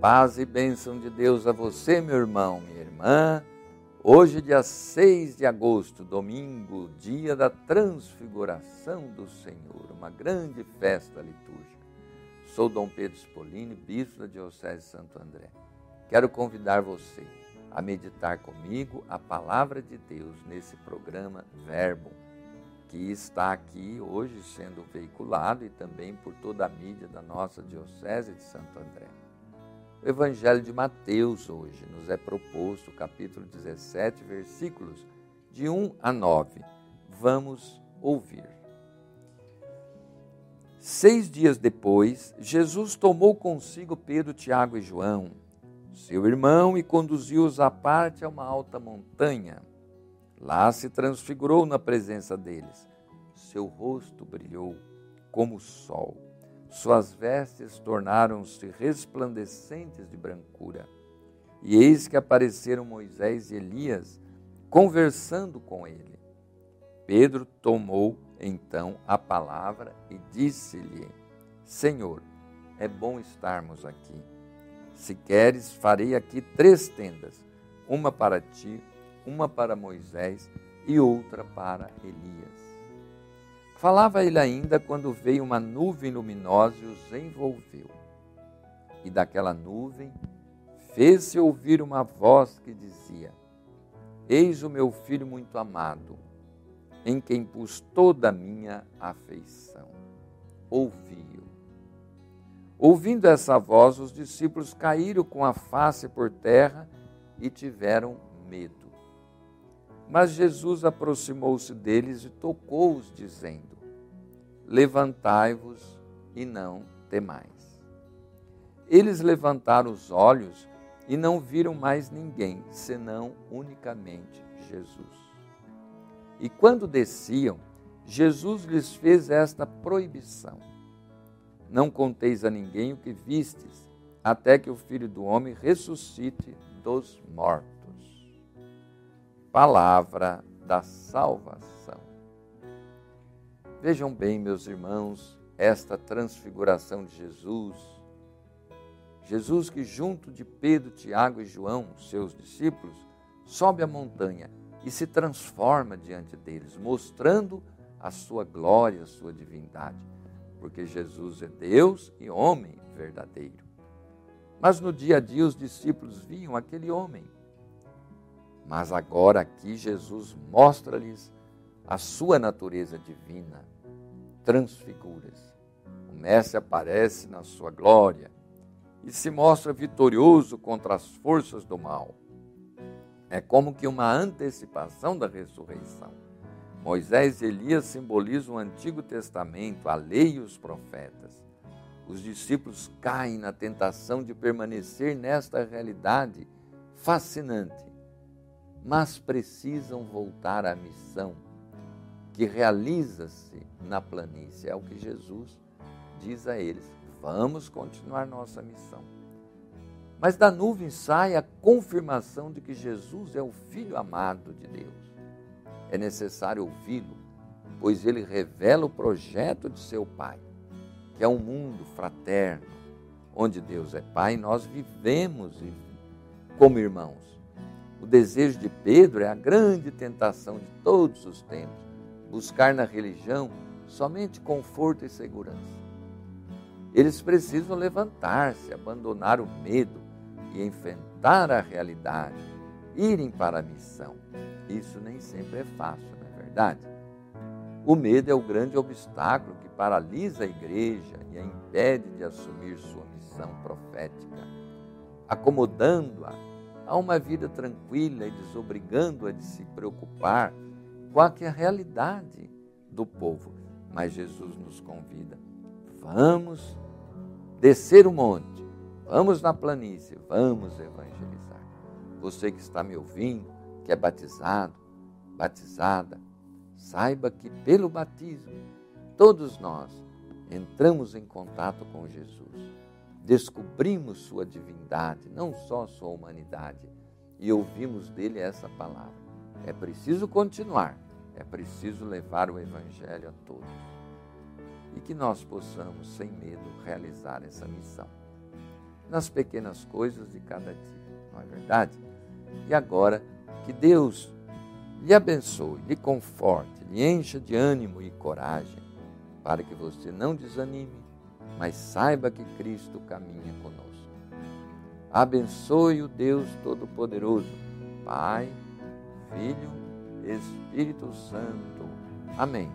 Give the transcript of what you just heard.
Paz e bênção de Deus a você, meu irmão, minha irmã. Hoje, dia 6 de agosto, domingo, dia da transfiguração do Senhor, uma grande festa litúrgica. Sou Dom Pedro Spolini, bispo da Diocese de Santo André. Quero convidar você a meditar comigo a palavra de Deus nesse programa Verbo, que está aqui hoje sendo veiculado e também por toda a mídia da nossa Diocese de Santo André. O Evangelho de Mateus hoje nos é proposto, capítulo 17, versículos de 1 a 9. Vamos ouvir. Seis dias depois, Jesus tomou consigo Pedro, Tiago e João, seu irmão, e conduziu-os à parte a uma alta montanha. Lá se transfigurou na presença deles. Seu rosto brilhou como o sol suas vestes tornaram-se resplandecentes de brancura. E eis que apareceram Moisés e Elias conversando com ele. Pedro tomou então a palavra e disse-lhe: Senhor, é bom estarmos aqui. Se queres, farei aqui três tendas: uma para ti, uma para Moisés e outra para Elias. Falava ele ainda quando veio uma nuvem luminosa e os envolveu. E daquela nuvem fez-se ouvir uma voz que dizia: Eis o meu filho muito amado, em quem pus toda a minha afeição. Ouvi-o. Ouvindo essa voz, os discípulos caíram com a face por terra e tiveram medo. Mas Jesus aproximou-se deles e tocou-os, dizendo: Levantai-vos e não temais. Eles levantaram os olhos e não viram mais ninguém, senão unicamente Jesus. E quando desciam, Jesus lhes fez esta proibição: Não conteis a ninguém o que vistes, até que o Filho do Homem ressuscite dos mortos palavra da salvação. Vejam bem, meus irmãos, esta transfiguração de Jesus. Jesus que junto de Pedro, Tiago e João, seus discípulos, sobe a montanha e se transforma diante deles, mostrando a sua glória, a sua divindade, porque Jesus é Deus e homem verdadeiro. Mas no dia a dia os discípulos viam aquele homem mas agora aqui Jesus mostra-lhes a sua natureza divina, transfigura-se. O Mestre aparece na sua glória e se mostra vitorioso contra as forças do mal. É como que uma antecipação da ressurreição. Moisés e Elias simbolizam o Antigo Testamento, a lei e os profetas. Os discípulos caem na tentação de permanecer nesta realidade fascinante mas precisam voltar à missão que realiza-se na planície. É o que Jesus diz a eles: vamos continuar nossa missão. Mas da nuvem sai a confirmação de que Jesus é o Filho amado de Deus. É necessário ouvi-lo, pois ele revela o projeto de seu Pai, que é um mundo fraterno, onde Deus é Pai e nós vivemos como irmãos. O desejo de Pedro é a grande tentação de todos os tempos: buscar na religião somente conforto e segurança. Eles precisam levantar-se, abandonar o medo e enfrentar a realidade, irem para a missão. Isso nem sempre é fácil, não é verdade? O medo é o grande obstáculo que paralisa a igreja e a impede de assumir sua missão profética, acomodando-a a uma vida tranquila e desobrigando-a de se preocupar com a, é a realidade do povo. Mas Jesus nos convida: vamos descer o monte, vamos na planície, vamos evangelizar. Você que está me ouvindo, que é batizado, batizada, saiba que pelo batismo, todos nós entramos em contato com Jesus descobrimos sua divindade, não só sua humanidade, e ouvimos dele essa palavra. É preciso continuar, é preciso levar o Evangelho a todos. E que nós possamos, sem medo, realizar essa missão. nas pequenas coisas de cada dia, não é verdade? E agora, que Deus lhe abençoe, lhe conforte, lhe encha de ânimo e coragem, para que você não desanime, mas saiba que Cristo caminha conosco. Abençoe o Deus Todo-Poderoso, Pai, Filho, Espírito Santo. Amém.